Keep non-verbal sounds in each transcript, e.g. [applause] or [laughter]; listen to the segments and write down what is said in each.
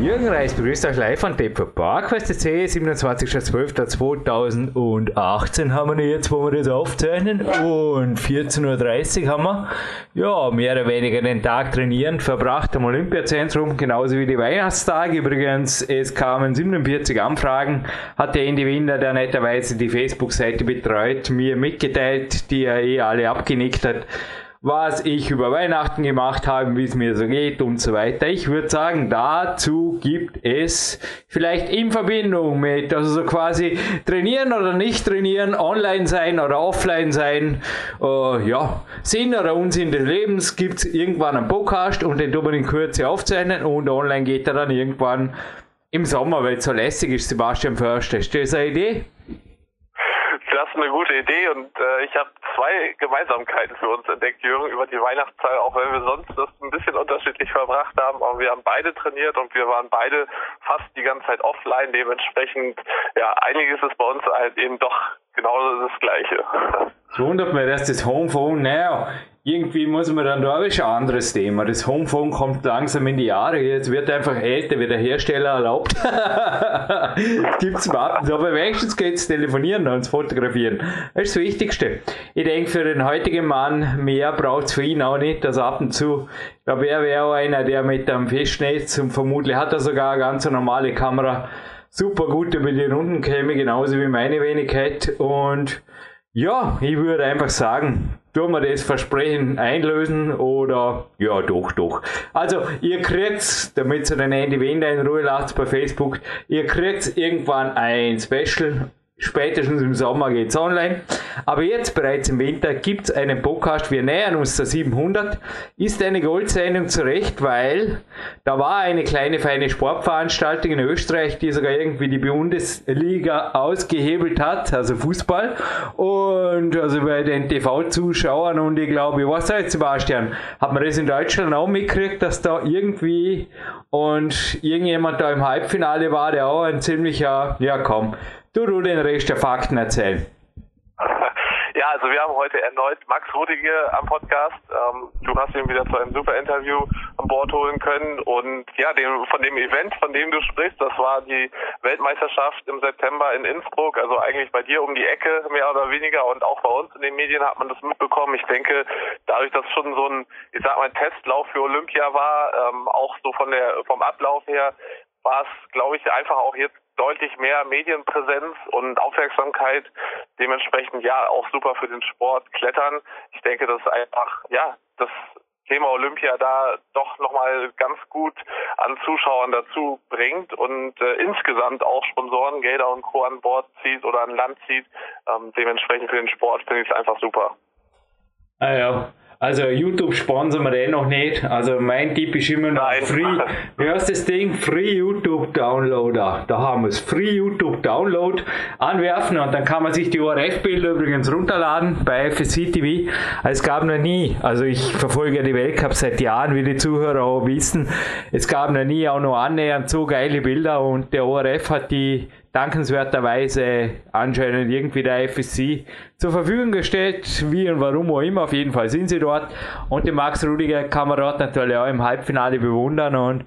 Jürgen Reis begrüßt euch live von Paper Park, C, 27.12.2018 haben wir jetzt, wo wir das aufzeichnen. Und 14.30 Uhr haben wir, ja, mehr oder weniger den Tag trainieren verbracht am Olympiazentrum, genauso wie die Weihnachtstage. Übrigens, es kamen 47 Anfragen, hat der Andy Winder, der netterweise die Facebook-Seite betreut, mir mitgeteilt, die er eh alle abgenickt hat was ich über Weihnachten gemacht habe, wie es mir so geht und so weiter. Ich würde sagen, dazu gibt es vielleicht in Verbindung mit, also so quasi trainieren oder nicht trainieren, online sein oder offline sein, äh, ja, Sinn oder Unsinn des Lebens gibt es irgendwann einen Podcast und den tun wir in Kürze aufzeichnen und online geht er dann irgendwann im Sommer, weil es so lässig ist, Sebastian Förster. Ist das eine Idee? Das ist eine gute Idee und äh, ich habe zwei Gemeinsamkeiten für uns entdeckt, Jürgen, über die Weihnachtszeit, auch wenn wir sonst das ein bisschen unterschiedlich verbracht haben, aber wir haben beide trainiert und wir waren beide fast die ganze Zeit offline, dementsprechend, ja, einiges ist bei uns halt eben doch genau das Gleiche. Wundert mich, dass das Homephone, naja, irgendwie muss man dann da ist ein anderes Thema. Das Homephone kommt langsam in die Jahre. Jetzt wird einfach älter, wie der Hersteller erlaubt. [laughs] Gibt's Warten. Aber wenigstens geht's telefonieren und fotografieren. Das ist das Wichtigste. Ich denke, für den heutigen Mann mehr braucht's für ihn auch nicht. Das ab und zu, ich glaube, er wäre auch einer, der mit einem Festnetz und vermutlich hat er sogar eine ganz normale Kamera super gut über die Runden käme, genauso wie meine Wenigkeit. Und ja, ich würde einfach sagen, tun wir das Versprechen einlösen oder ja, doch, doch. Also, ihr kriegt, damit ihr den Andy Wender in Ruhe lasst bei Facebook, ihr kriegt irgendwann ein Special Spätestens im Sommer geht es online. Aber jetzt bereits im Winter gibt es einen Podcast. Wir nähern uns der 700. Ist eine Goldsendung zurecht, weil da war eine kleine feine Sportveranstaltung in Österreich, die sogar irgendwie die Bundesliga ausgehebelt hat, also Fußball. Und also bei den TV-Zuschauern und ich glaube, was sagt Sebastian? Hat man das in Deutschland auch mitgekriegt, dass da irgendwie und irgendjemand da im Halbfinale war, der auch ein ziemlicher, ja komm, Du, du den Rest der Fakten erzählen. [laughs] Ja, also wir haben heute erneut Max Rudige am Podcast. Ähm, du hast ihn wieder zu einem super Interview an Bord holen können. Und ja, dem, von dem Event, von dem du sprichst, das war die Weltmeisterschaft im September in Innsbruck, also eigentlich bei dir um die Ecke, mehr oder weniger. Und auch bei uns in den Medien hat man das mitbekommen. Ich denke, dadurch, dass schon so ein, ich sag mal, Testlauf für Olympia war, ähm, auch so von der, vom Ablauf her, war es, glaube ich, einfach auch jetzt deutlich mehr Medienpräsenz und Aufmerksamkeit. Dementsprechend ja auch super für den Sport Klettern. Ich denke, dass einfach ja das Thema Olympia da doch nochmal ganz gut an Zuschauern dazu bringt und äh, insgesamt auch Sponsoren, Gelder und Co. an Bord zieht oder an Land zieht. Ähm, dementsprechend für den Sport finde ich es einfach super. Ah ja, also YouTube sponsern wir den noch nicht. Also mein Tipp ist immer noch Nein. Free. Wie heißt das Ding? Free YouTube Downloader. Da haben wir es. Free YouTube Download anwerfen und dann kann man sich die ORF-Bilder übrigens runterladen bei FSC TV. Es gab noch nie, also ich verfolge die Weltcup seit Jahren, wie die Zuhörer auch wissen. Es gab noch nie auch noch annähernd so geile Bilder und der ORF hat die dankenswerterweise anscheinend irgendwie der FSC zur Verfügung gestellt, wie und warum auch immer, auf jeden Fall sind sie dort und den Max Rudiger kann man dort natürlich auch im Halbfinale bewundern und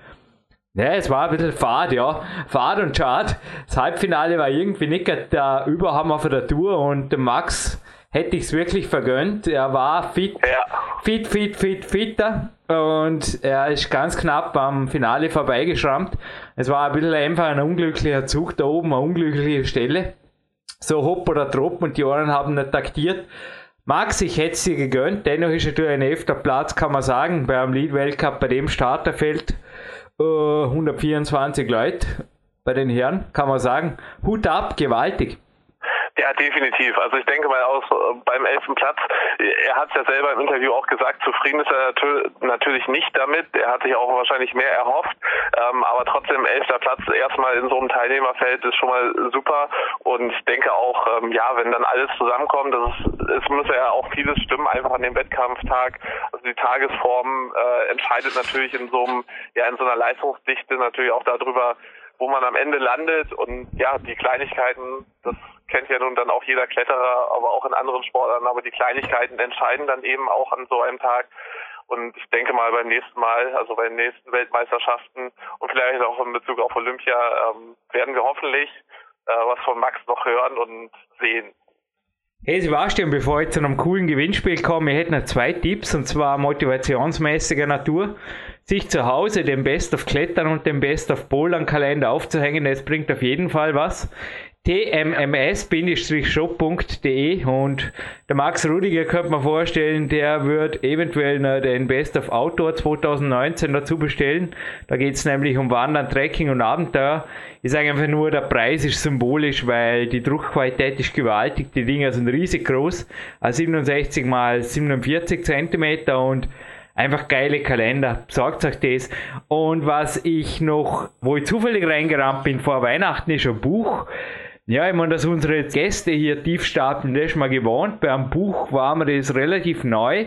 ja, es war ein bisschen fad, ja. Fad und schad. Das Halbfinale war irgendwie nicht der Überhammer von der Tour und der Max hätte ich es wirklich vergönnt. Er war fit, ja. fit, fit, fit, fitter und er ist ganz knapp am Finale vorbeigeschrammt. Es war ein bisschen einfach ein unglücklicher Zug da oben, eine unglückliche Stelle. So hopp oder trop und die anderen haben nicht taktiert. Max, ich hätte dir gegönnt, dennoch ist natürlich ein elfter Platz, kann man sagen, beim Lead-Weltcup, bei dem Starterfeld äh, 124 Leute bei den Herren, kann man sagen. Hut ab, gewaltig. Ja, definitiv. Also ich denke mal aus äh, beim elften Platz, er hat es ja selber im Interview auch gesagt, zufrieden ist er natürlich nicht damit. Er hat sich auch wahrscheinlich mehr erhofft. Ähm, aber trotzdem elfter Platz erstmal in so einem Teilnehmerfeld ist schon mal super. Und ich denke auch, ähm, ja, wenn dann alles zusammenkommt, das ist, es muss ja auch vieles stimmen, einfach an dem Wettkampftag. Also die Tagesform äh, entscheidet natürlich in so einem, ja, in so einer Leistungsdichte natürlich auch darüber, wo man am Ende landet und ja, die Kleinigkeiten, das kennt ja nun dann auch jeder Kletterer, aber auch in anderen Sportarten, aber die Kleinigkeiten entscheiden dann eben auch an so einem Tag. Und ich denke mal beim nächsten Mal, also bei den nächsten Weltmeisterschaften und vielleicht auch in Bezug auf Olympia, ähm, werden wir hoffentlich äh, was von Max noch hören und sehen. Hey Sebastian, bevor ich zu einem coolen Gewinnspiel komme, ich hätte noch zwei Tipps und zwar motivationsmäßiger Natur. Sich zu Hause den Best of Klettern und den Best of Bouldern Kalender aufzuhängen, das bringt auf jeden Fall was tmms-shop.de und der Max Rudiger könnte man vorstellen, der wird eventuell noch den Best of Outdoor 2019 dazu bestellen. Da geht es nämlich um Wandern, Trekking und Abenteuer. Ich sage einfach nur, der Preis ist symbolisch, weil die Druckqualität ist gewaltig. Die Dinger sind riesig groß, also 67 mal 47 cm und einfach geile Kalender. Sagt euch das. Und was ich noch, wo ich zufällig reingerannt bin vor Weihnachten, ist ein Buch. Ja, ich meine, dass unsere Gäste hier tief stapeln, das ist mal gewohnt. Beim Buch war mir das relativ neu.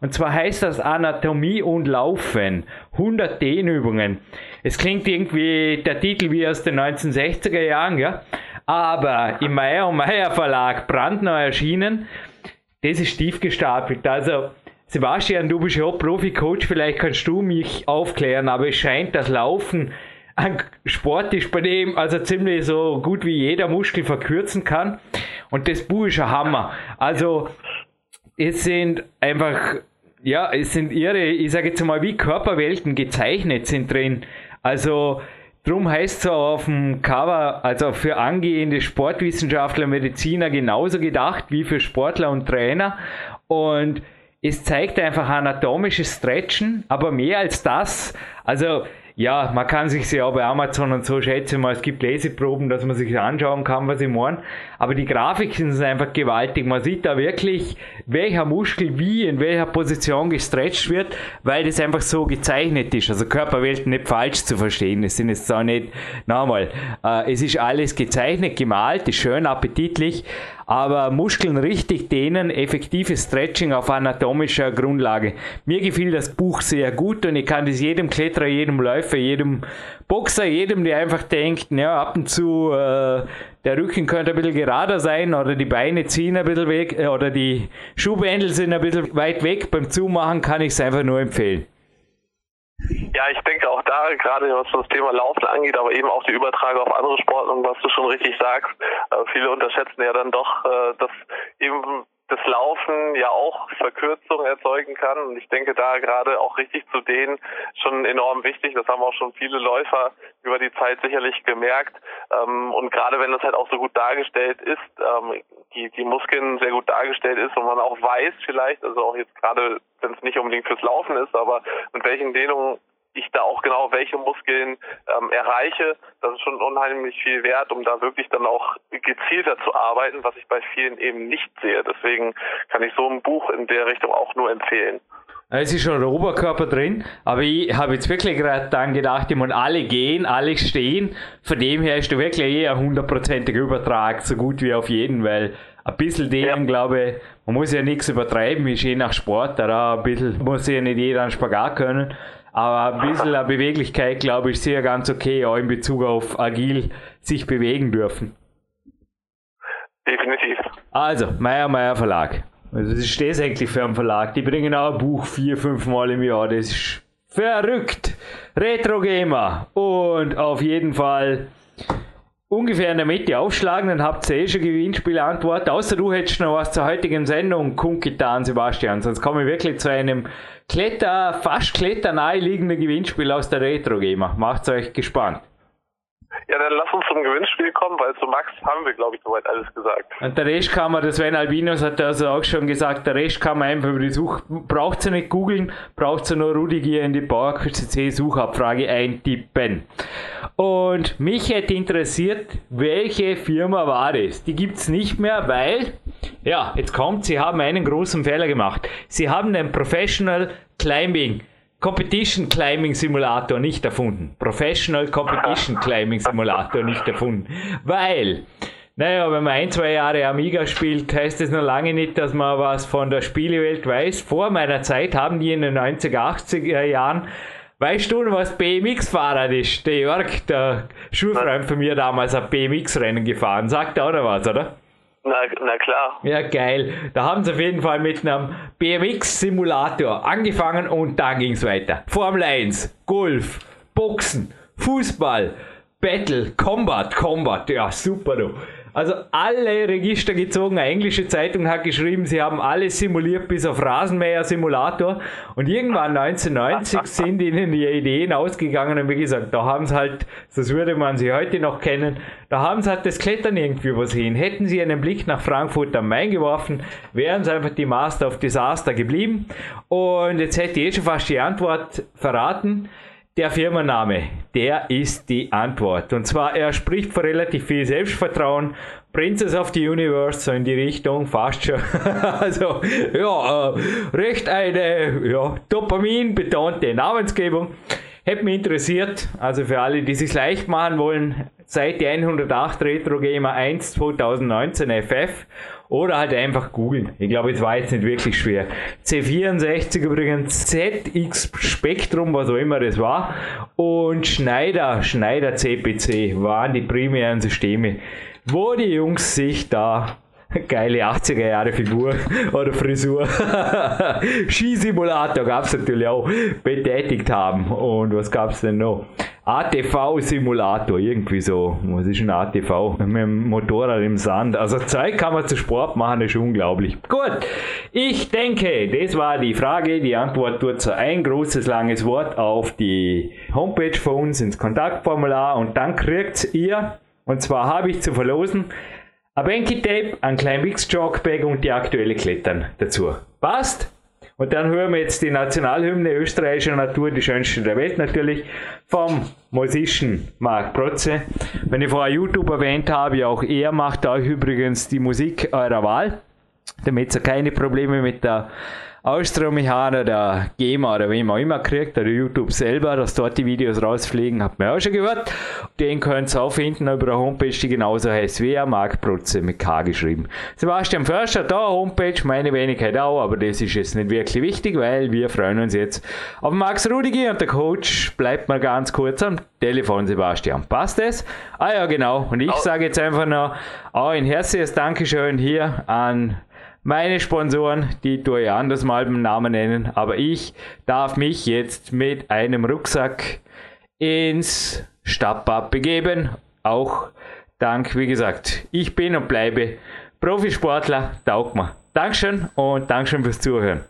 Und zwar heißt das Anatomie und Laufen. 100 Dehnübungen. Es klingt irgendwie der Titel wie aus den 1960er Jahren, ja. Aber im Meyer und Meyer Verlag brandneu erschienen. Das ist tief gestapelt. Also, Sebastian, du bist ja Profi-Coach, vielleicht kannst du mich aufklären, aber es scheint, das Laufen ein Sport ist, bei dem also ziemlich so gut wie jeder Muskel verkürzen kann. Und das Buch ist ein Hammer. Also, es sind einfach, ja, es sind ihre, ich sage jetzt mal, wie Körperwelten gezeichnet sind drin. Also, drum heißt es auf dem Cover, also für angehende Sportwissenschaftler, Mediziner genauso gedacht wie für Sportler und Trainer. Und es zeigt einfach anatomisches Stretchen, aber mehr als das. Also, ja, man kann sich sie auch bei Amazon und so schätzen mal, es gibt Leseproben, dass man sich anschauen kann, was ich meine. Aber die Grafiken sind einfach gewaltig. Man sieht da wirklich, welcher Muskel wie in welcher Position gestretcht wird, weil das einfach so gezeichnet ist. Also Körperwelten nicht falsch zu verstehen. Es sind jetzt auch nicht, nochmal, äh, es ist alles gezeichnet, gemalt, ist schön appetitlich, aber Muskeln richtig dehnen, effektives Stretching auf anatomischer Grundlage. Mir gefiel das Buch sehr gut und ich kann das jedem Kletterer, jedem Läufer, jedem Boxer, jedem, der einfach denkt, ja, ab und zu äh, der Rücken könnte ein bisschen gerader sein oder die Beine ziehen ein bisschen weg äh, oder die Schuhbändel sind ein bisschen weit weg. Beim Zumachen kann ich es einfach nur empfehlen. Ja, ich denke auch da, gerade was das Thema Laufen angeht, aber eben auch die Übertragung auf andere Sportarten, was du schon richtig sagst, äh, viele unterschätzen ja dann doch, äh, dass eben das Laufen ja auch Verkürzung erzeugen kann. Und ich denke da gerade auch richtig zu denen schon enorm wichtig. Das haben auch schon viele Läufer über die Zeit sicherlich gemerkt. Ähm, und gerade wenn das halt auch so gut dargestellt ist, ähm, die, die Muskeln sehr gut dargestellt ist und man auch weiß vielleicht, also auch jetzt gerade, wenn es nicht unbedingt fürs Laufen ist, aber mit welchen Dehnungen ich da auch genau welche Muskeln ähm, erreiche, das ist schon unheimlich viel wert, um da wirklich dann auch gezielter zu arbeiten, was ich bei vielen eben nicht sehe. Deswegen kann ich so ein Buch in der Richtung auch nur empfehlen. Es ist schon der Oberkörper drin, aber ich habe jetzt wirklich gerade dann gedacht, ich muss alle gehen, alle stehen. Von dem her ist du wirklich eher hundertprozentiger Übertrag, so gut wie auf jeden, weil ein bisschen denen, ja. glaube ich, man muss ja nichts übertreiben, ist je nach Sport, da ein bisschen muss ja nicht jeder einen Spagat können. Aber ein bisschen eine Beweglichkeit, glaube ich, sehr ganz okay, auch in Bezug auf agil sich bewegen dürfen. Definitiv. Also, Meier Meier Verlag. Also, das ist das eigentlich für einen Verlag. Die bringen auch ein Buch vier, fünf Mal im Jahr. Das ist verrückt. Retro Gamer. Und auf jeden Fall ungefähr in der Mitte aufschlagen, dann habt ihr eh schon Gewinnspielantwort. Außer du hättest noch was zur heutigen Sendung kundgetan, Sebastian. Sonst komme ich wirklich zu einem Kletter, fast Kletter liegenden Gewinnspiel aus der Retro Gamer. Macht's euch gespannt. Ja, dann lass uns zum Gewinnspiel kommen, weil zu Max haben wir, glaube ich, soweit alles gesagt. Und der Rest kann man, das Sven Albinos hat also auch schon gesagt, der Rest kann man einfach über die Such, braucht sie nicht googeln, braucht sie nur Rudigier in die PowerQuest Suchabfrage eintippen. Und mich hätte interessiert, welche Firma war das? Die gibt es nicht mehr, weil, ja, jetzt kommt, sie haben einen großen Fehler gemacht. Sie haben den Professional Climbing Competition Climbing Simulator nicht erfunden. Professional Competition [laughs] Climbing Simulator nicht erfunden. Weil, naja, wenn man ein, zwei Jahre Amiga spielt, heißt es noch lange nicht, dass man was von der Spielewelt weiß. Vor meiner Zeit haben die in den 90er, 80er Jahren Weißt du, was BMX-Fahrrad ist? Der Jörg, der Schulfreund von mir damals hat BMX-Rennen gefahren. Sagt er oder was, oder? Na, na klar. Ja, geil. Da haben sie auf jeden Fall mit einem BMX-Simulator angefangen und dann ging es weiter. Formel 1, Golf, Boxen, Fußball, Battle, Combat, Combat. Ja, super, du. Also alle Register gezogen. Eine englische Zeitung hat geschrieben, sie haben alles simuliert bis auf Rasenmäher-Simulator. Und irgendwann 1990 [laughs] sind ihnen die Ideen ausgegangen und wie gesagt, da haben sie halt, das würde man sie heute noch kennen, da haben sie halt das Klettern irgendwie übersehen. Hätten sie einen Blick nach Frankfurt am Main geworfen, wären sie einfach die Master of Disaster geblieben. Und jetzt hätte ich eh schon fast die Antwort verraten. Der Firmenname, der ist die Antwort. Und zwar, er spricht von relativ viel Selbstvertrauen. Princess of the Universe, so in die Richtung, fast schon. [laughs] also, ja, äh, recht eine ja, Dopamin-betonte Namensgebung. Hätte mich interessiert, also für alle, die sich leicht machen wollen, Seite 108 Retro Gamer 1 2019 FF oder halt einfach googeln. Ich glaube, es war jetzt nicht wirklich schwer. C64 übrigens, ZX Spektrum, was auch immer das war. Und Schneider, Schneider CPC waren die primären Systeme, wo die Jungs sich da geile 80er Jahre Figur [laughs] oder Frisur. [laughs] Skisimulator gab es natürlich auch betätigt haben. Und was gab es denn noch? ATV-Simulator, irgendwie so. Was ist ein ATV? Mit dem Motorrad im Sand. Also Zeit kann man zu Sport machen, ist unglaublich. Gut, ich denke, das war die Frage. Die Antwort tut so ein großes, langes Wort auf die Homepage von uns ins Kontaktformular und dann kriegt ihr, und zwar habe ich zu verlosen, ein Banky Tape, ein kleinen Mix Jogbag und die aktuelle Klettern dazu. Passt? Und dann hören wir jetzt die Nationalhymne österreichischer Natur, die schönste der Welt natürlich, vom Musischen Marc Protze. Wenn ich vorher YouTube erwähnt habe, auch er macht euch übrigens die Musik eurer Wahl, damit ihr keine Probleme mit der Ausstrommechaner, der GEMA oder wem auch immer kriegt, oder YouTube selber, dass dort die Videos rausfliegen, hat man auch schon gehört. Den könnt ihr auch finden über eine Homepage, die genauso heißt wie er, Marc Protze mit K geschrieben. Sebastian Förster, da Homepage, meine Wenigkeit auch, aber das ist jetzt nicht wirklich wichtig, weil wir freuen uns jetzt auf Max Rudiger und der Coach bleibt mal ganz kurz am Telefon, Sebastian. Passt das? Ah ja, genau. Und ich sage jetzt einfach noch auch ein herzliches Dankeschön hier an meine Sponsoren, die tue ich anders mal beim Namen nennen, aber ich darf mich jetzt mit einem Rucksack ins Stadtbad begeben. Auch dank, wie gesagt, ich bin und bleibe Profisportler, taugt. Dankeschön und Dankeschön fürs Zuhören.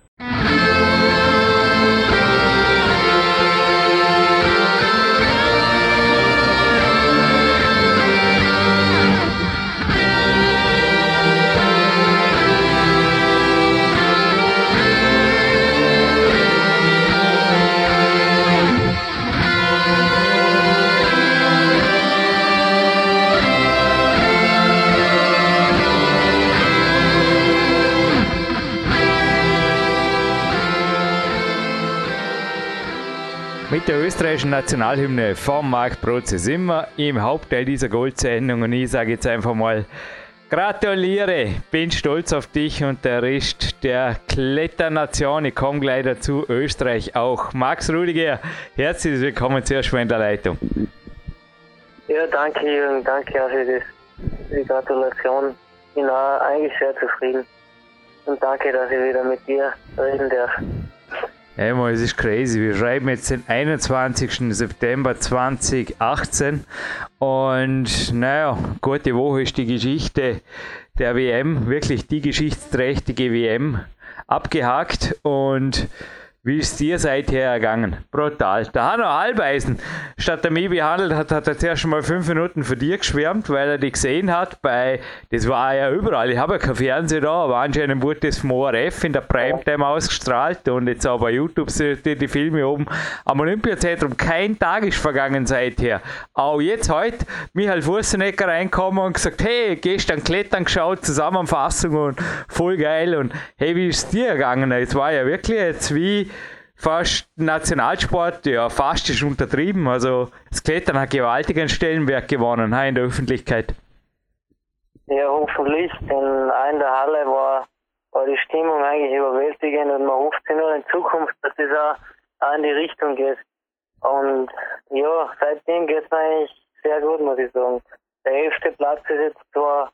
Österreichischen Nationalhymne vom Marc Protze sind wir im Hauptteil dieser Goldsendung und ich sage jetzt einfach mal Gratuliere, bin stolz auf dich und der Rest der Kletternation. Ich komme gleich dazu, Österreich auch. Max Rudiger, herzlich willkommen zuerst mal in der Leitung. Ja, danke Jürgen, danke auch für, das, die Gratulation. Ich bin auch eigentlich sehr zufrieden. Und danke, dass ich wieder mit dir reden darf. Einmal, es ist crazy. Wir schreiben jetzt den 21. September 2018 und naja, gute Woche ist die Geschichte der WM, wirklich die geschichtsträchtige WM abgehakt und wie ist dir seither ergangen? Brutal. Der Hanno Halbeisen, statt der mich behandelt hat, hat er zuerst mal fünf Minuten für dir geschwärmt, weil er dich gesehen hat bei, das war ja überall, ich habe ja kein Fernseher da, aber anscheinend wurde das vom ORF in der Primetime ausgestrahlt und jetzt auch bei YouTube sind die, die Filme oben am Olympiazentrum. Kein Tag ist vergangen seither. Auch jetzt heute, Michael Fussenecker reinkommen und gesagt, hey, gestern Klettern geschaut, Zusammenfassung und voll geil und hey, wie ist dir ergangen? Es war ja wirklich jetzt wie fast Nationalsport, ja, fast ist untertrieben. Also das Klettern hat gewaltigen Stellenwert gewonnen in der Öffentlichkeit. Ja, hoffentlich, auch in der Halle war, war die Stimmung eigentlich überwältigend und man hofft sich nur in Zukunft, dass das auch, auch in die Richtung geht. Und ja, seitdem geht es eigentlich sehr gut, muss ich sagen. Der elfte Platz ist jetzt zwar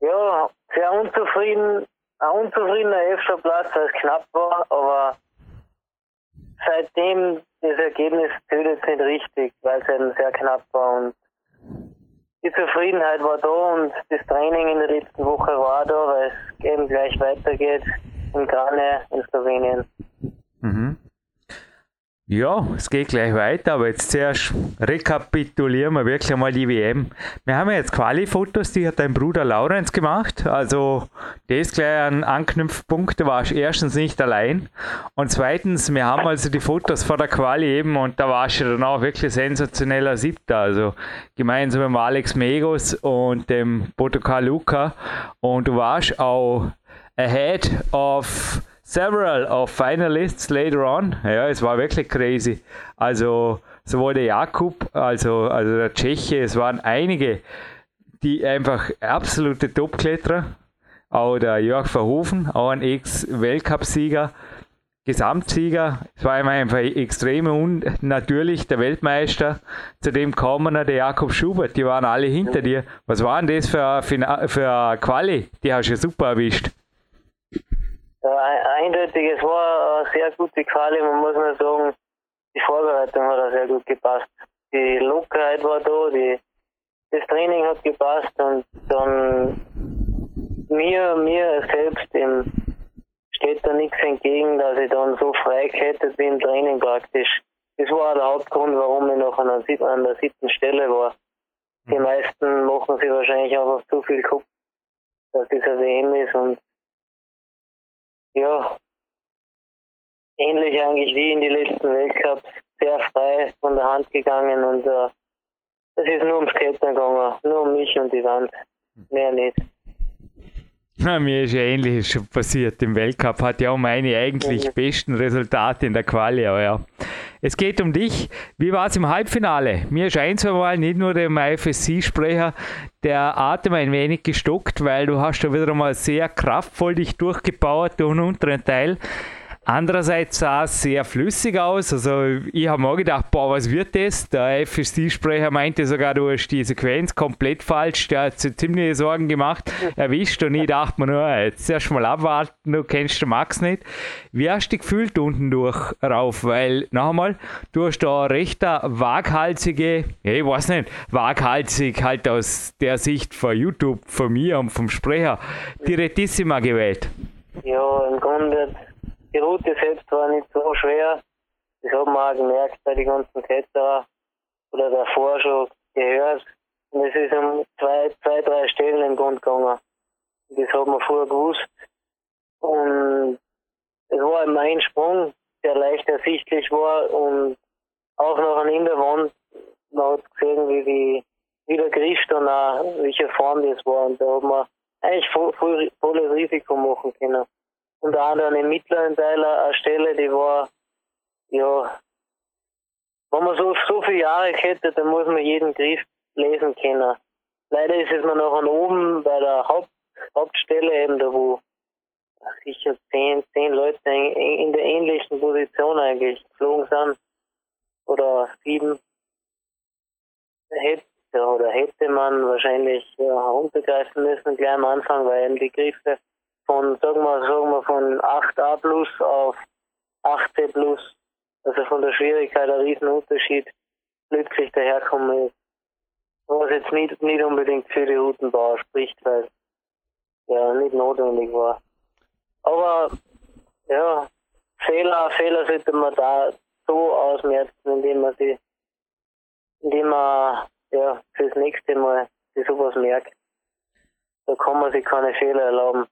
ja, sehr unzufrieden, ein unzufriedener elfter Platz, weil es knapp war, aber seitdem das Ergebnis jetzt nicht richtig, weil es eben sehr knapp war und die Zufriedenheit war da und das Training in der letzten Woche war da, weil es eben gleich weitergeht in Grane in Slowenien. Mhm. Ja, es geht gleich weiter, aber jetzt zuerst rekapitulieren wir wirklich mal die WM. Wir haben ja jetzt Quali-Fotos, die hat dein Bruder Laurenz gemacht. Also, das ist gleich ein Anknüpfpunkt, da warst du erstens nicht allein. Und zweitens, wir haben also die Fotos vor der Quali eben und da warst du dann auch wirklich sensationeller Siebter. Also, gemeinsam mit Alex Megos und dem Botokar Luca. Und du warst auch ahead of several of finalists later on. Ja, es war wirklich crazy. Also sowohl der Jakub, also, also der Tscheche, es waren einige, die einfach absolute Topkletterer. Auch der Jörg Verhofen, auch ein Ex-Weltcupsieger, Gesamtsieger. Es war einfach extrem unnatürlich, der Weltmeister. Zudem kam der Jakob Schubert, die waren alle hinter dir. Was war denn das für, für, für Quali? Die hast du ja super erwischt. Eindeutig, es war eine sehr gute Quali, man muss mal sagen, die Vorbereitung hat auch sehr gut gepasst. Die Lockerheit war da, die, das Training hat gepasst und dann mir, mir selbst im, steht da nichts entgegen, dass ich dann so frei gekettet bin im Training praktisch. Das war der Hauptgrund, warum ich noch an der, an der siebten Stelle war. Die meisten machen sich wahrscheinlich einfach zu viel Kopf, dass das eine WM ist und ja, ähnlich eigentlich wie in die letzten Weltcups, sehr frei von der Hand gegangen und äh, es ist nur ums Klettern gegangen, nur um mich und die Wand, mehr nicht. Na, mir ist ja ähnliches schon passiert. Im Weltcup hat ja auch meine eigentlich besten Resultate in der Quali, aber ja. Es geht um dich. Wie war es im Halbfinale? Mir scheint es mal nicht nur dem IFSC-Sprecher der Atem ein wenig gestockt, weil du hast da wieder mal sehr kraftvoll dich durchgebaut durch den unteren Teil. Andererseits sah es sehr flüssig aus. Also ich habe mir gedacht, boah, was wird das? Der FSC-Sprecher meinte sogar, du hast die Sequenz komplett falsch. Der hat sich ziemliche Sorgen gemacht, erwischt. Und ich dachte mir nur, jetzt erst mal abwarten, du kennst den Max nicht. Wie hast du dich gefühlt unten durch rauf? Weil, noch einmal, du hast da recht waghalsige, ich weiß nicht, waghalsig halt aus der Sicht von YouTube, von mir und vom Sprecher, die Retissima gewählt. Ja, im Grunde die Route selbst war nicht so schwer. Das hat man auch gemerkt bei den ganzen Kletterer oder davor schon gehört. Und es ist um zwei, zwei, drei Stellen im Grund gegangen. Das hat man vorher gewusst. Und es war immer ein Sprung, der leicht ersichtlich war und auch noch in der Wand, man hat gesehen, wie, die, wie der Griff dann auch, welche Form das war. Und da hat man eigentlich voll, voll, volles Risiko machen können unter anderem im mittleren Teil eine Stelle, die war, ja, wenn man so, so viele Jahre hätte, dann muss man jeden Griff lesen können. Leider ist es mir noch an oben bei der Haupt, Hauptstelle eben da, wo sicher zehn, zehn Leute in, in der ähnlichen Position eigentlich geflogen sind. Oder sieben. Hätte, oder hätte man wahrscheinlich ja, runtergreifen müssen gleich am Anfang, weil eben die Griffe von, sagen wir, sagen wir von 8a plus auf 8c plus, also von der Schwierigkeit ein Riesenunterschied, plötzlich daherkommen ist. Was jetzt nicht, nicht unbedingt für die Routenbauer spricht, weil ja nicht notwendig war. Aber ja, Fehler, Fehler sollte man da so ausmerzen, indem man sie, indem man ja fürs nächste Mal sich sowas merkt. Da kann man sich keine Fehler erlauben.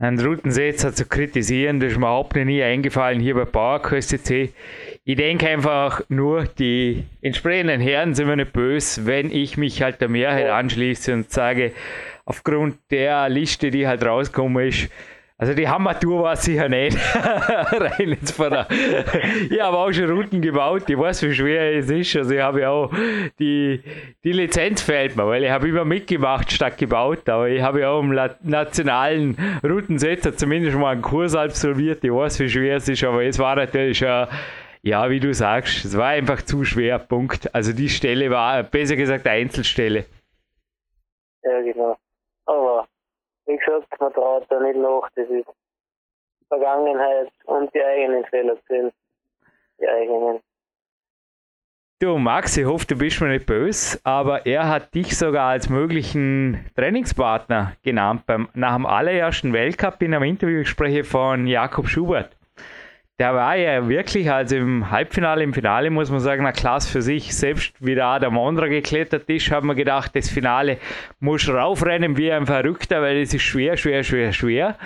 Ein Routensetzer zu kritisieren, das ist mir überhaupt nie eingefallen hier bei PowerQuest Ich denke einfach nur, die entsprechenden Herren sind mir nicht böse, wenn ich mich halt der Mehrheit anschließe und sage, aufgrund der Liste, die halt rausgekommen ist, also die Hammertour war sicher nicht. [laughs] Rein jetzt von der. ich habe auch schon Routen gebaut, ich weiß, wie schwer es ist. Also ich habe ja auch die, die Lizenz fehlt mir, weil ich habe immer mitgemacht statt gebaut. Aber ich habe ja auch im nationalen Routensetzer zumindest mal einen Kurs absolviert. Ich weiß, wie schwer es ist, aber es war natürlich schon ja, wie du sagst, es war einfach zu schwer, Punkt. Also die Stelle war, besser gesagt, Einzelstelle. Ja, genau. Aber, wie gesagt, man traut da nicht nach, das ist Vergangenheit und die eigenen Fehler sind. Die eigenen. Du Max, ich hoffe, du bist mir nicht böse, aber er hat dich sogar als möglichen Trainingspartner genannt beim, nach dem allerersten Weltcup in einem Interviewgespräch von Jakob Schubert der war ja wirklich, also im Halbfinale, im Finale muss man sagen, eine Klasse für sich. Selbst wie der Adam geklettert ist, haben wir gedacht, das Finale muss raufrennen wie ein Verrückter, weil es ist schwer, schwer, schwer, schwer.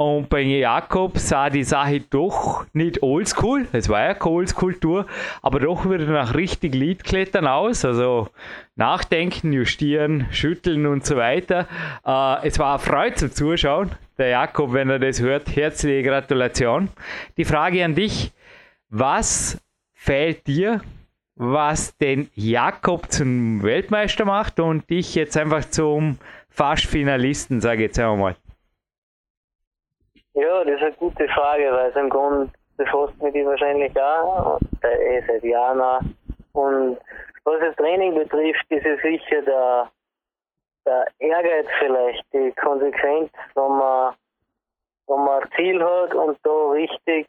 Und bei Jakob sah die Sache doch nicht oldschool, es war ja keine Oldschool-Tour, aber doch wieder nach richtig Liedklettern aus. Also nachdenken, justieren, schütteln und so weiter. Äh, es war eine Freude zum Zuschauen. Der Jakob, wenn er das hört, herzliche Gratulation. Die Frage an dich, was fällt dir, was den Jakob zum Weltmeister macht und dich jetzt einfach zum Fast-Finalisten, sage ich jetzt einmal? Ja, das ist eine gute Frage, weil es im Grunde befasst mich die wahrscheinlich auch, äh, seit Jahren auch. Und was das Training betrifft, ist es sicher der, der Ehrgeiz vielleicht, die Konsequenz, wenn man, wenn man ein Ziel hat und da richtig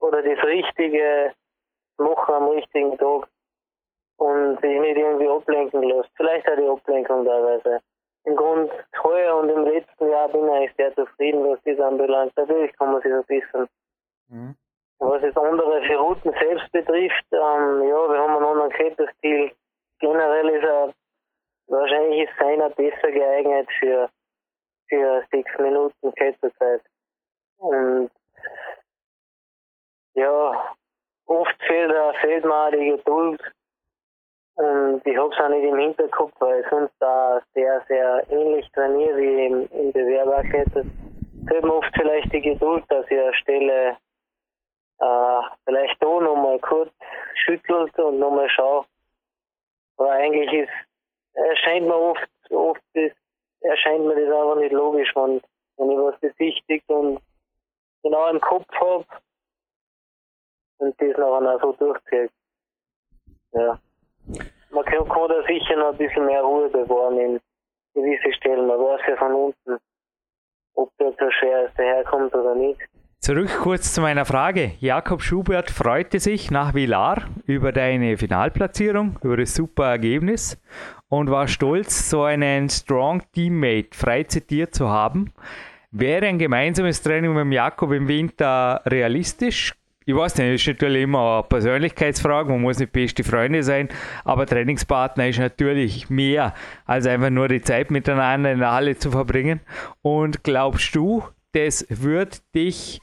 oder das Richtige machen am richtigen Tag und sich nicht irgendwie ablenken lässt. Vielleicht auch die Ablenkung teilweise im Grund heuer und im letzten Jahr bin ich sehr zufrieden, was das anbelangt. Natürlich kann man sich verbessern. Mhm. Was das andere für Routen selbst betrifft, ähm, ja, wir haben einen anderen Kletterstil. Generell ist er, wahrscheinlich ist seiner besser geeignet für, für sechs Minuten Kletterzeit. Und, ja, oft fehlt, fehlt mir auch die Geduld, und ich habe es auch nicht im Hinterkopf, weil ich sonst da sehr, sehr ähnlich trainiere wie im, im Bewerberkette. Es hat mir oft vielleicht die Geduld, dass ich eine Stelle äh, vielleicht da nochmal kurz schüttelt und nochmal schaue. Aber eigentlich ist, erscheint mir oft, oft ist, erscheint mir das einfach nicht logisch, wenn, wenn ich was besichtigt und genau im Kopf habe und das nachher auch so durchzieht. Ja man kann, kann da sicher noch ein bisschen mehr Ruhe bewahren in gewisse Stellen. Man weiß ja von unten, ob der so schwer ist, daherkommt oder nicht. Zurück kurz zu meiner Frage. Jakob Schubert freute sich nach Villar über deine Finalplatzierung, über das super Ergebnis und war stolz, so einen Strong Teammate frei zitiert zu haben. Wäre ein gemeinsames Training mit Jakob im Winter realistisch? Ich weiß nicht, ist natürlich immer eine Persönlichkeitsfrage, man muss nicht beste Freunde sein, aber Trainingspartner ist natürlich mehr als einfach nur die Zeit miteinander in der Halle zu verbringen. Und glaubst du, das wird dich,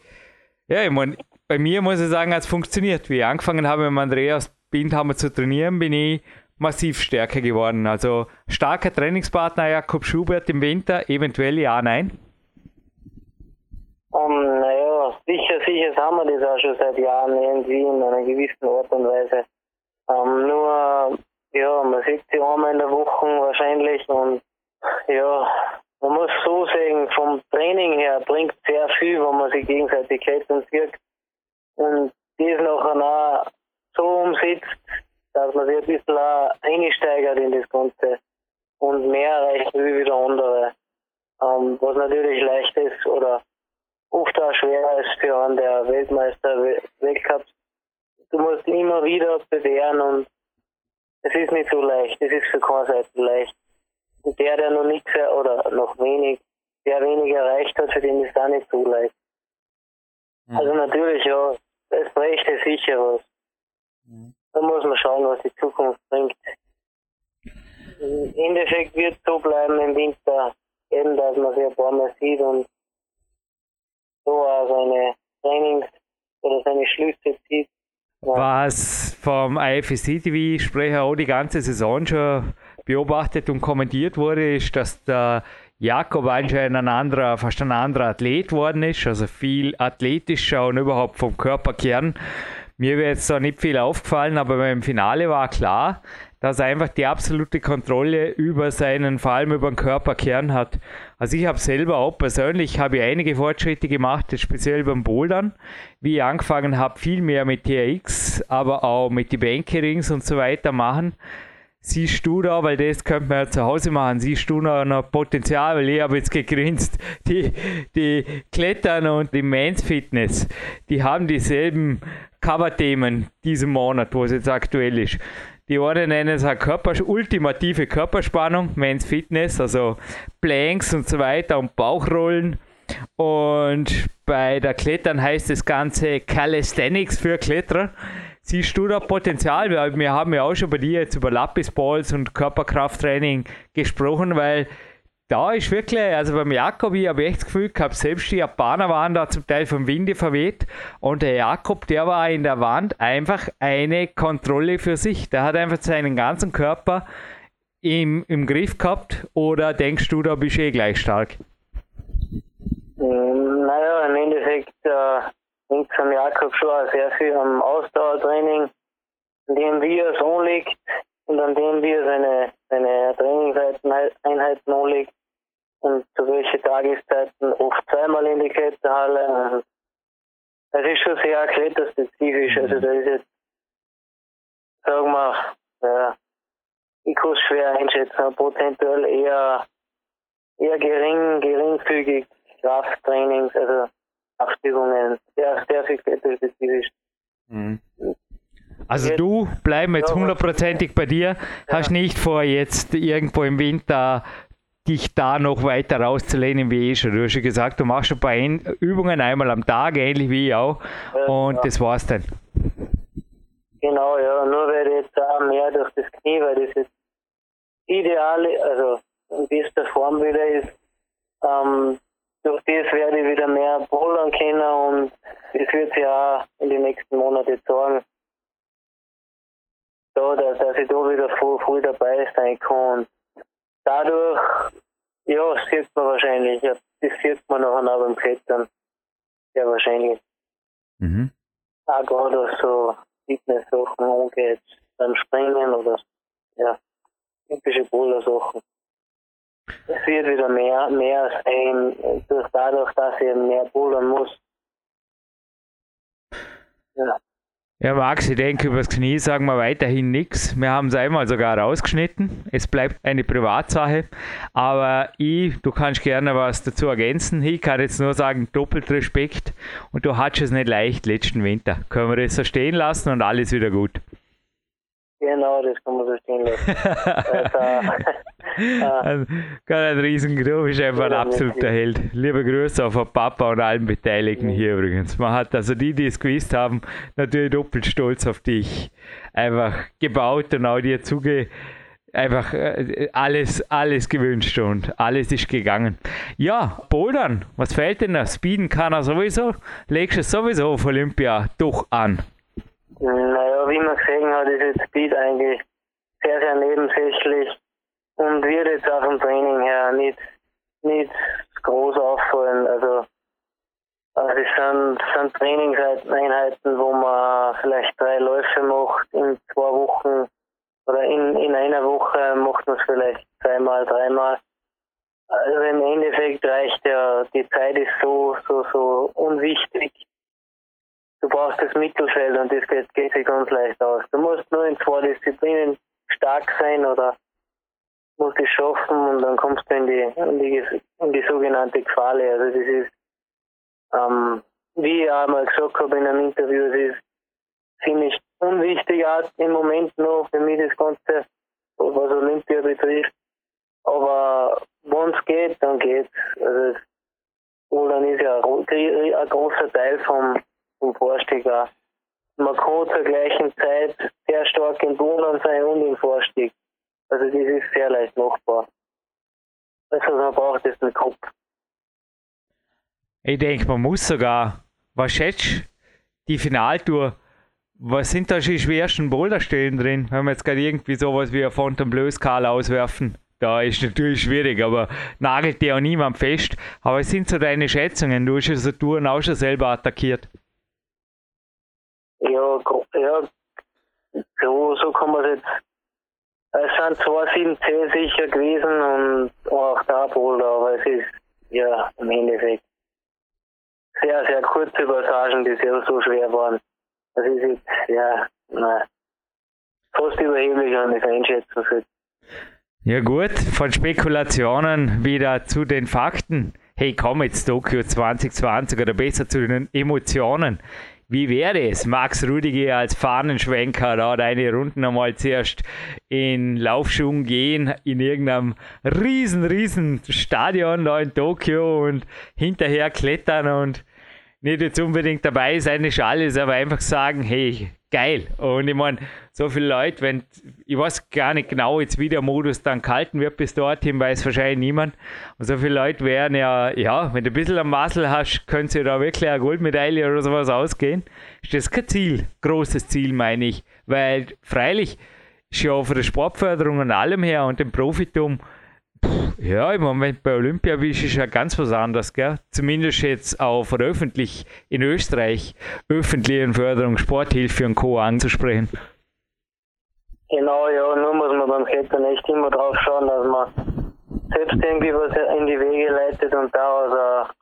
ja, ich meine, bei mir muss ich sagen, hat es funktioniert. Wie ich angefangen habe mit Andreas Bindhammer zu trainieren, bin ich massiv stärker geworden. Also starker Trainingspartner Jakob Schubert im Winter, eventuell ja, nein. Um, naja, sicher, sicher haben wir das auch schon seit Jahren irgendwie in einer gewissen Art und Weise. Um, nur, ja, man sieht sie einmal in der Woche wahrscheinlich und ja, man muss so sagen, vom Training her bringt sehr viel, wenn man sich gegenseitig hält und wirkt. Und das nachher auch so umsetzt, dass man sich ein bisschen auch einsteigert in das Ganze und mehr erreicht wie wieder andere. Um, was natürlich leicht ist oder auch schwer ist für einen der Weltmeister Weltcups. Du musst immer wieder bewähren und es ist nicht so leicht. Es ist für keine Seite leicht. Und der, der noch nichts oder noch wenig, der wenig erreicht hat, für den ist auch nicht so leicht. Mhm. Also natürlich, ja, es bräuchte sicher was. Mhm. Da muss man schauen, was die Zukunft bringt. Im Endeffekt wird es so bleiben im Winter, eben, dass man sich ein paar Mal sieht und so seine Trainings oder seine Schlüsse zieht. Was vom IFSC-TV-Sprecher auch die ganze Saison schon beobachtet und kommentiert wurde, ist, dass der Jakob anscheinend ein anderer, fast ein anderer Athlet worden ist, also viel athletischer und überhaupt vom Körperkern. Mir wäre jetzt da nicht viel aufgefallen, aber beim Finale war klar, dass er einfach die absolute Kontrolle über seinen, vor allem über den Körperkern hat. Also ich habe selber auch persönlich, habe ich einige Fortschritte gemacht, speziell beim Bouldern, wie ich angefangen habe, viel mehr mit TRX, aber auch mit den Bankerings und so weiter machen. Siehst du da, weil das könnte man ja zu Hause machen, siehst du noch, noch Potenzial, weil ich habe jetzt gegrinst, die, die Klettern und die Men's Fitness, die haben dieselben Cover-Themen diesen Monat, wo es jetzt aktuell ist. Die einen nennen es halt Körper, ultimative Körperspannung, Men's Fitness, also Planks und so weiter und Bauchrollen. Und bei der Klettern heißt das Ganze Calisthenics für Kletterer. Siehst du da Potenzial? Wir, haben ja auch schon bei dir jetzt über Lapisballs und Körperkrafttraining gesprochen, weil da ist wirklich, also beim Jakob, ich habe echt das Gefühl gehabt, selbst die Japaner waren da zum Teil vom Winde verweht und der Jakob, der war in der Wand einfach eine Kontrolle für sich. Der hat einfach seinen ganzen Körper im, im Griff gehabt oder denkst du, da bist du eh gleich stark? Ähm, naja, im Endeffekt äh, hängt von Jakob schon sehr viel am Ausdauertraining, an dem wie er es anlegt und an dem wie er seine, seine Trainingseinheiten anlegt und zu welchen Tageszeiten oft zweimal in die Kletterhalle. Und das ist schon sehr kletterspezifisch. Also da ist jetzt, sagen wir, ja, ich kann es schwer einschätzen, prozentuell eher, eher gering, geringfügig Krafttrainings, also Kraftübungen, sehr, sehr viel kletterspezifisch. Mhm. Also du bleiben jetzt hundertprozentig bei dir, hast nicht vor jetzt irgendwo im Winter dich da noch weiter rauszulehnen wie ich schon. Du hast ja gesagt, du machst ein paar Übungen einmal am Tag, ähnlich wie ich auch. und ja. das war's dann. Genau, ja. Nur werde ich jetzt auch mehr durch das Knie, weil das ist ideal, also in bester Form wieder ist. Ähm, durch das werde ich wieder mehr bouldern können und es wird sich auch in den nächsten Monaten zeigen, da, dass, dass ich da wieder voll, voll dabei sein kann. Dadurch, ja, sieht man wahrscheinlich, ja, das sieht man nachher auch beim Klettern. Ja, wahrscheinlich. Mhm. Auch gerade was so Fitness-Sachen angeht, beim Springen oder, ja, typische Boulder-Sachen. Es wird wieder mehr, mehr sein, durch dadurch, dass ich mehr bouldern muss. Ja. Ja, Max, ich denke, über das Knie sagen wir weiterhin nichts. Wir haben es einmal sogar rausgeschnitten. Es bleibt eine Privatsache. Aber ich, du kannst gerne was dazu ergänzen. Ich kann jetzt nur sagen, doppelt Respekt. Und du hattest es nicht leicht letzten Winter. Können wir das so stehen lassen und alles wieder gut. Genau, das kann man so stehen lassen. also, also, [laughs] ein Riesengruß, ist einfach ein absoluter Held. Liebe Grüße auf Papa und allen Beteiligten hier übrigens. Man hat also die, die es gewusst haben, natürlich doppelt stolz auf dich. Einfach gebaut und auch dir zuge einfach äh, alles, alles gewünscht und alles ist gegangen. Ja, Bouldern, was fällt denn da? Speeden kann er sowieso, legst du sowieso auf Olympia doch an. Naja, wie man gesehen hat, ist jetzt Speed eigentlich sehr, sehr nebensächlich und wird jetzt auch vom Training her nicht, nicht groß auffallen. Also, also es sind, sind Trainingseinheiten, wo man vielleicht drei Läufe macht in zwei Wochen oder in, in einer Woche macht man es vielleicht zweimal, dreimal. Also im Endeffekt reicht ja, die Zeit ist so, so, so unwichtig du brauchst das Mittelfeld und das geht, geht sich ganz leicht aus. Du musst nur in zwei Disziplinen stark sein oder musst es schaffen und dann kommst du in die, in die, in die sogenannte Quali. Also das ist, ähm, wie ich auch mal gesagt habe in einem Interview, es ist ziemlich unwichtig im Moment noch für mich das Ganze, was Olympia betrifft. Aber wenn es geht, dann geht's. Also, dann ist ja ein großer Teil vom, im Vorstieg auch. Man kann zur gleichen Zeit sehr stark im Boden sein und im Vorstieg. Also das ist sehr leicht machbar. Also man braucht das im Kopf. Ich denke, man muss sogar, was schätzt die Finaltour, was sind da schon die schwersten Boulderstellen drin? Wenn wir jetzt gerade irgendwie sowas wie ein Fontainebleau-Skala auswerfen, da ist natürlich schwierig, aber nagelt dir auch niemand fest. Aber es sind so deine Schätzungen? Du hast ja so Touren auch schon selber attackiert. Ja, so, so kann man es jetzt Es sind 2,7C sicher gewesen und auch der Boulder, aber es ist ja im Endeffekt sehr, sehr kurze Passagen, die sehr so schwer waren. Das ist jetzt, ja, nein, fast überheblich, wenn ich einschätzen sollte. Ja gut, von Spekulationen wieder zu den Fakten. Hey, komm jetzt Tokio 2020 oder besser zu den Emotionen. Wie wäre es, Max Rudiger als Fahnenschwenker da deine Runden einmal zuerst in Laufschuhen gehen, in irgendeinem riesen, riesen Stadion da in Tokio und hinterher klettern und nicht jetzt unbedingt dabei sein ist alles, aber einfach sagen, hey, geil. Und ich meine, so viele Leute, wenn, ich weiß gar nicht genau jetzt, wie der Modus dann gehalten wird bis dorthin, weiß wahrscheinlich niemand. Und so viele Leute wären ja, ja, wenn du ein bisschen am Muscle hast, könnte da wirklich eine Goldmedaille oder sowas ausgehen. Ist das kein Ziel, großes Ziel, meine ich. Weil freilich ist ja für die Sportförderung und allem her und dem Profitum ja, im Moment bei Olympia ist ja ganz was anderes, gell? Zumindest jetzt auch öffentlich in Österreich, öffentlichen Förderung, Sporthilfe und Co. anzusprechen. Genau, ja, nur muss man beim Klettern echt immer drauf schauen, dass man selbst irgendwie was in die Wege leitet und daraus auch,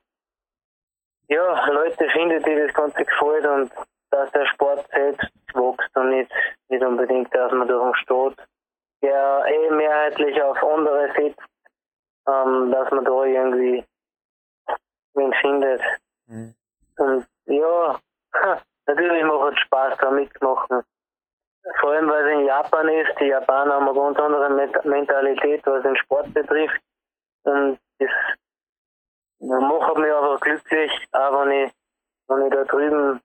ja, Leute findet, die das Ganze gefällt und dass der Sport selbst wächst und nicht, nicht unbedingt, dass man durch den Stot der eh mehrheitlich auf andere setzt, ähm, dass man da irgendwie wen findet. Mhm. Und ja, [laughs] natürlich macht es Spaß, da mitzumachen. Vor allem, weil es in Japan ist. Die Japaner haben eine ganz andere Mentalität, was den Sport betrifft. Und das macht mich aber glücklich, auch wenn ich, wenn ich da drüben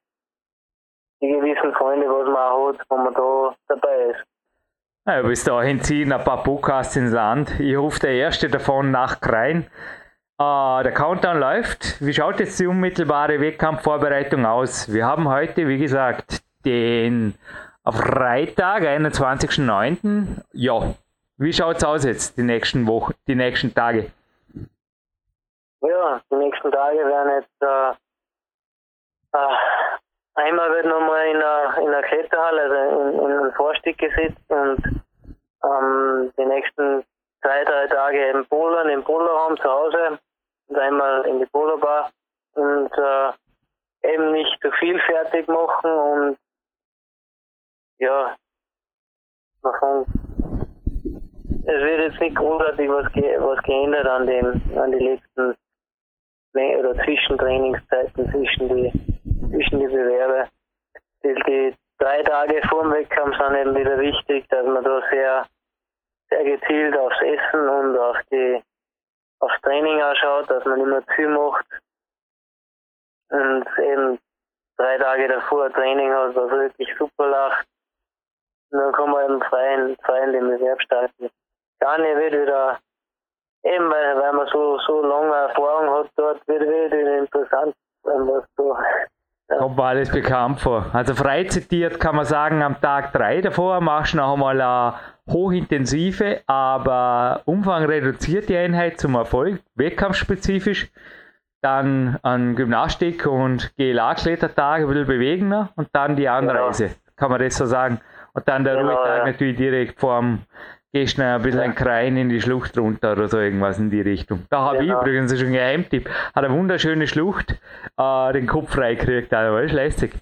die gewissen Freunde, was man auch hat, wenn man da dabei ist. Ja, bis dahin ziehen ein paar Podcasts ins Land. Ich rufe der erste davon nach Krein. Uh, der Countdown läuft. Wie schaut jetzt die unmittelbare Wettkampfvorbereitung aus? Wir haben heute, wie gesagt, den Freitag, 21.09. Ja, wie schaut es aus jetzt, die nächsten Wochen, die nächsten Tage? Ja, die nächsten Tage werden jetzt äh, äh, Einmal wird nochmal in einer, in Kletterhalle, also in, in einen Vorstieg gesetzt und ähm, die nächsten zwei, drei Tage im Polern, im Polarraum zu Hause und einmal in die Polarbar und äh, eben nicht zu viel fertig machen und ja, man es wird jetzt nicht großartig was, ge was geändert an den an die letzten oder Zwischentrainingszeiten zwischen die zwischen die Bewerber. Die, drei Tage vor dem Wettkampf sind eben wieder wichtig, dass man da sehr, sehr gezielt aufs Essen und auf die, aufs Training anschaut, dass man immer zu macht. Und eben drei Tage davor ein Training hat, was wirklich super lacht. Und dann kann man eben frei in, frei in den Bewerb starten. Dann wird wieder, eben weil, weil man so, so lange Erfahrung hat dort, wird wieder interessant, was so Kommt mir alles bekannt vor. Also frei zitiert kann man sagen, am Tag 3 davor machst du noch einmal eine hochintensive, aber umfangreduzierte Einheit zum Erfolg, wettkampfspezifisch. Dann an Gymnastik und GLA-Klettertage ein bisschen bewegen und dann die Anreise. Genau. Kann man das so sagen? Und dann der genau, Ruhetag ja. natürlich direkt vorm gehst du ein bisschen ja. ein Krein in die Schlucht runter oder so irgendwas in die Richtung. Da habe genau. ich übrigens schon einen Geheimtipp. Hat eine wunderschöne Schlucht, äh, den Kopf frei gekriegt, also ist lässig.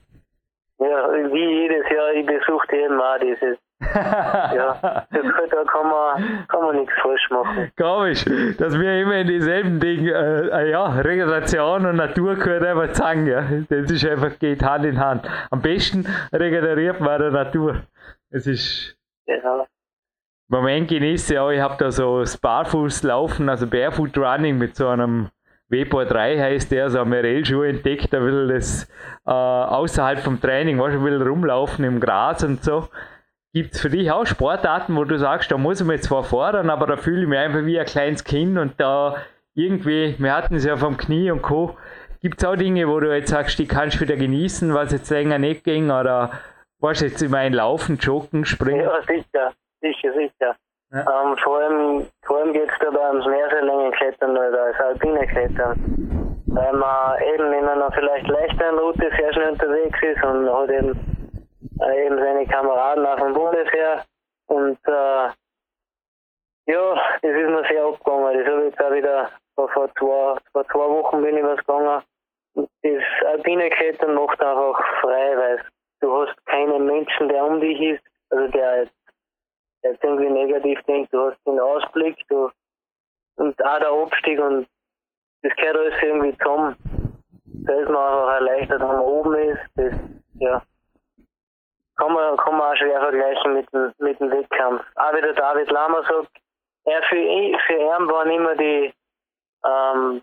Ja, wie jedes Jahr, ich besuche eben auch dieses. [laughs] ja, da kann man, kann man nichts falsch machen. Komisch, dass wir immer in dieselben Dinge, äh, äh, ja, Regeneration und Natur gehört einfach sagen, ja. Das ist einfach, geht Hand in Hand. Am besten regeneriert man der Natur. Es ist. Genau. Moment genieße auch, ich habe da so das Barfußlaufen, also Barefoot Running mit so einem Vapor 3 heißt der, so ein Merell-Schuh entdeckt, da will das äh, außerhalb vom Training, weißt, will rumlaufen im Gras und so. Gibt es für dich auch Sportarten, wo du sagst, da muss ich mich zwar fordern, aber da fühle ich mich einfach wie ein kleines Kind und da irgendwie, wir hatten es ja vom Knie und Co. Gibt es auch Dinge, wo du jetzt sagst, die kannst du wieder genießen, was jetzt länger nicht ging oder was jetzt immer ein Laufen, Joggen, Springen? Ja, sicher. Sicher, sicher. Ja. Ähm, vor allem, vor allem geht es dabei ums Mehrseillängenklettern oder als Alpine Klettern. Weil man eben in einer vielleicht leichteren Route sehr schnell unterwegs ist und hat eben, äh, eben seine Kameraden auch vom Bundesheer und äh, Ja, das ist mir sehr abgegangen. Das habe ich jetzt auch wieder vor, vor, zwei, vor zwei Wochen bin ich was gegangen. Das Alpine Klettern macht einfach frei, weil du hast keinen Menschen, der um dich ist, also der jetzt, irgendwie negativ denkt, du hast den Ausblick du, und auch der Abstieg und das gehört alles irgendwie zusammen. Da ist man einfach erleichtert, wenn man oben ist. Das, ja, kann man, kann man auch schwer vergleichen mit dem, mit dem Wettkampf. Auch wie der David Lama sagt, er für, für ihn waren immer die, ähm,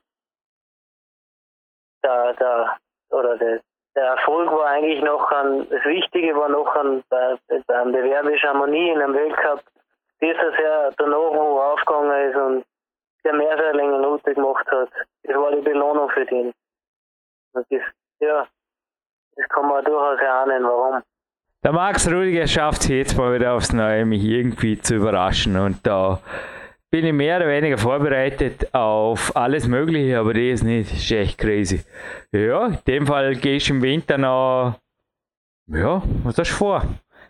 der, der, oder der, der Erfolg war eigentlich noch an, das Wichtige war noch an, bei, beim Bewerbisch Harmonie in einem Weltcup, dass er danach wo aufgegangen ist und der länger Note gemacht hat. Das war die Belohnung für den. Und das, ja, das kann man durchaus erahnen, warum. Der Max Rudiger schafft es jetzt mal wieder aufs Neue, mich irgendwie zu überraschen. Und da bin ich mehr oder weniger vorbereitet auf alles Mögliche, aber das nicht. Das ist echt crazy. Ja, in dem Fall gehst du im Winter noch. Ja, was hast du vor?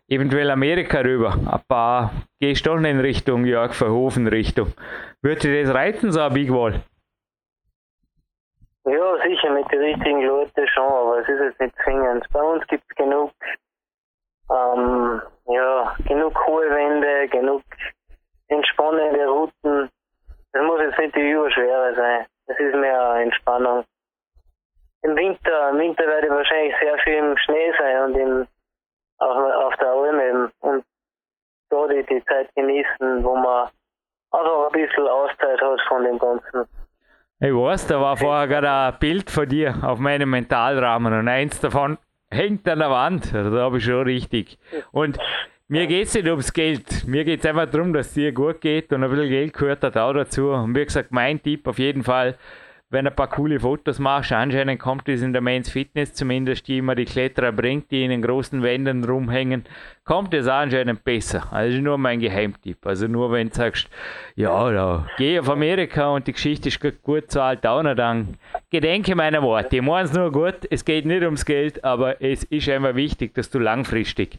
Eventuell Amerika rüber. Ein paar gehst du doch in Richtung Jörg Verhofen Richtung. Würde dir das reizen, so ein Big Wall? Ja, sicher, mit den richtigen Leuten schon, aber es ist jetzt nicht zwingend. Bei uns gibt es genug, ähm, ja, genug hohe Wände, genug entspannende Routen. Das muss jetzt nicht die Überschwere sein. Das ist mehr Entspannung. Im Winter, im Winter werde ich wahrscheinlich sehr viel im Schnee sein und im, auf, auf der Alm eben. Und da die, die Zeit genießen, wo man einfach ein bisschen Auszeit hat von dem Ganzen. Ich weiß, da war vorher gerade ein Bild von dir auf meinem Mentalrahmen und eins davon hängt an der Wand. Also da habe ich schon richtig. Und mir geht es nicht ums Geld. Mir geht es einfach darum, dass es dir gut geht und ein bisschen Geld gehört da auch dazu. Und wie gesagt, mein Tipp auf jeden Fall, wenn du ein paar coole Fotos machst, anscheinend kommt es in der Men's Fitness zumindest, die immer die Kletterer bringt, die in den großen Wänden rumhängen, kommt es anscheinend besser. Also nur mein Geheimtipp. Also nur wenn du sagst, ja, da geh auf Amerika und die Geschichte ist gut zu alt dann gedenke meiner Worte. Ich meine es nur gut, es geht nicht ums Geld, aber es ist einfach wichtig, dass du langfristig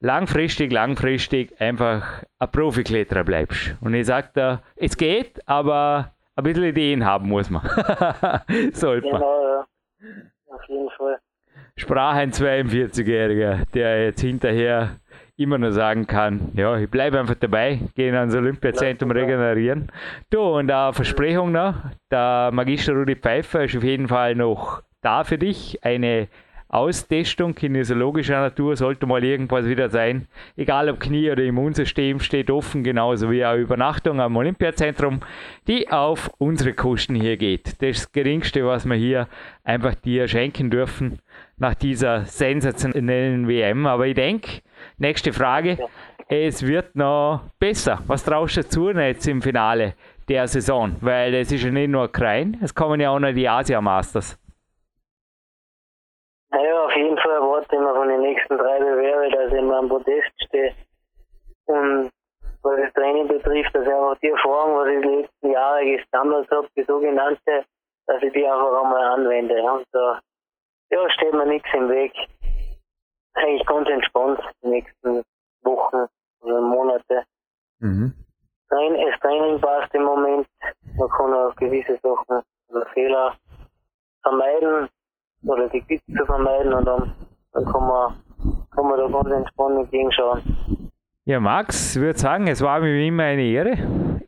langfristig, langfristig einfach ein Profikletterer bleibst. Und ich sage da, es geht, aber ein bisschen Ideen haben muss man. [laughs] Sollte man. Genau, ja. Auf jeden Fall. Sprach ein 42-Jähriger, der jetzt hinterher immer nur sagen kann, ja, ich bleibe einfach dabei, gehe ans Olympiazentrum regenerieren. Du, und eine Versprechung noch, der Magister Rudi Pfeiffer ist auf jeden Fall noch da für dich. Eine Austestung kinesiologischer Natur sollte mal irgendwas wieder sein. Egal ob Knie oder Immunsystem steht offen, genauso wie auch Übernachtung am Olympiazentrum, die auf unsere Kosten hier geht. Das geringste, was wir hier einfach dir schenken dürfen nach dieser sensationellen WM. Aber ich denke, nächste Frage, es wird noch besser. Was traust du zu jetzt im Finale der Saison? Weil es ist ja nicht nur Krein, es kommen ja auch noch die Asia Masters. Naja, auf jeden Fall erwarte ich mir von den nächsten drei Bewerben, dass ich immer am Podest stehe. Und was das Training betrifft, dass ich einfach die Erfahrung, was ich die letzten Jahre gesammelt habe, die sogenannte, dass ich die einfach einmal anwende. Und da ja, steht mir nichts im Weg. Eigentlich ganz entspannt die nächsten Wochen oder Monate. Mhm. Das Training passt im Moment. Man kann auch gewisse Sachen oder Fehler vermeiden oder die Gift zu vermeiden und dann, dann kann, man, kann man da ganz entspannt entgegenschauen. Ja, Max, ich würde sagen, es war mir immer eine Ehre.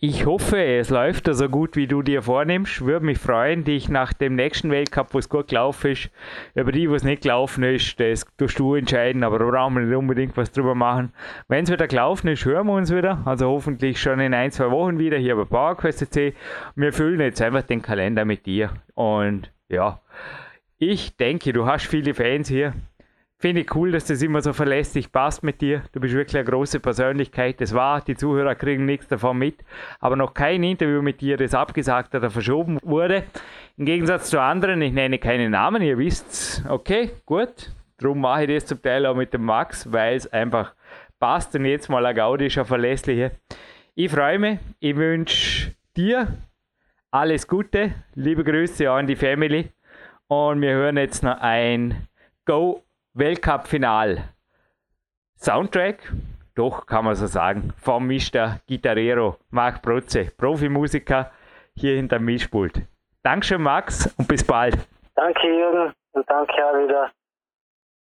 Ich hoffe, es läuft so gut, wie du dir vornimmst. Würde mich freuen, dich nach dem nächsten Weltcup, wo es gut gelaufen ist, über die, wo es nicht gelaufen ist, das tust du entscheiden, aber da brauchen wir nicht unbedingt was drüber machen. Wenn es wieder gelaufen ist, hören wir uns wieder. Also hoffentlich schon in ein, zwei Wochen wieder hier bei PowerQuest C. Wir füllen jetzt einfach den Kalender mit dir. Und ja, ich denke, du hast viele Fans hier. Finde ich cool, dass das immer so verlässlich passt mit dir. Du bist wirklich eine große Persönlichkeit. Das war, die Zuhörer kriegen nichts davon mit. Aber noch kein Interview mit dir, das abgesagt oder verschoben wurde. Im Gegensatz zu anderen, ich nenne keine Namen, ihr wisst's. Okay, gut. Darum mache ich das zum Teil auch mit dem Max, weil es einfach passt und jetzt mal ein Gaudi ist, ein verlässliche. Ich freue mich. Ich wünsche dir alles Gute. Liebe Grüße an die Family. Und wir hören jetzt noch ein Go Weltcup Final Soundtrack doch kann man so sagen, vom Mr. Gitarrero Marc Protze, Profimusiker hier hinter dem Mischpult. Dankeschön, Max, und bis bald. Danke, Jürgen, und danke auch wieder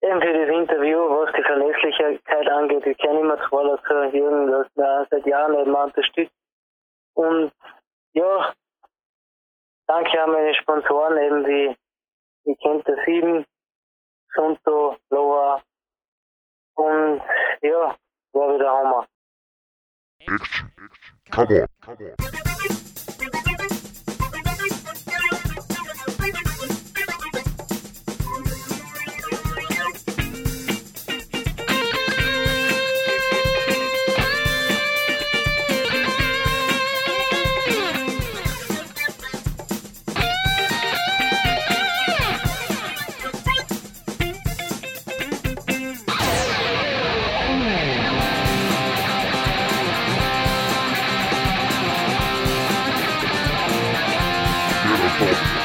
eben für das Interview, was die Verlässlichkeit angeht. Ich kenne immer zu dazu, Jürgen, das mir seit Jahren eben unterstützt. Und ja, danke an meine Sponsoren, eben wie, wie Kenter 7, Sunto, Lova. Und ja, war wieder Hammer. Action. Come on. Come on. Come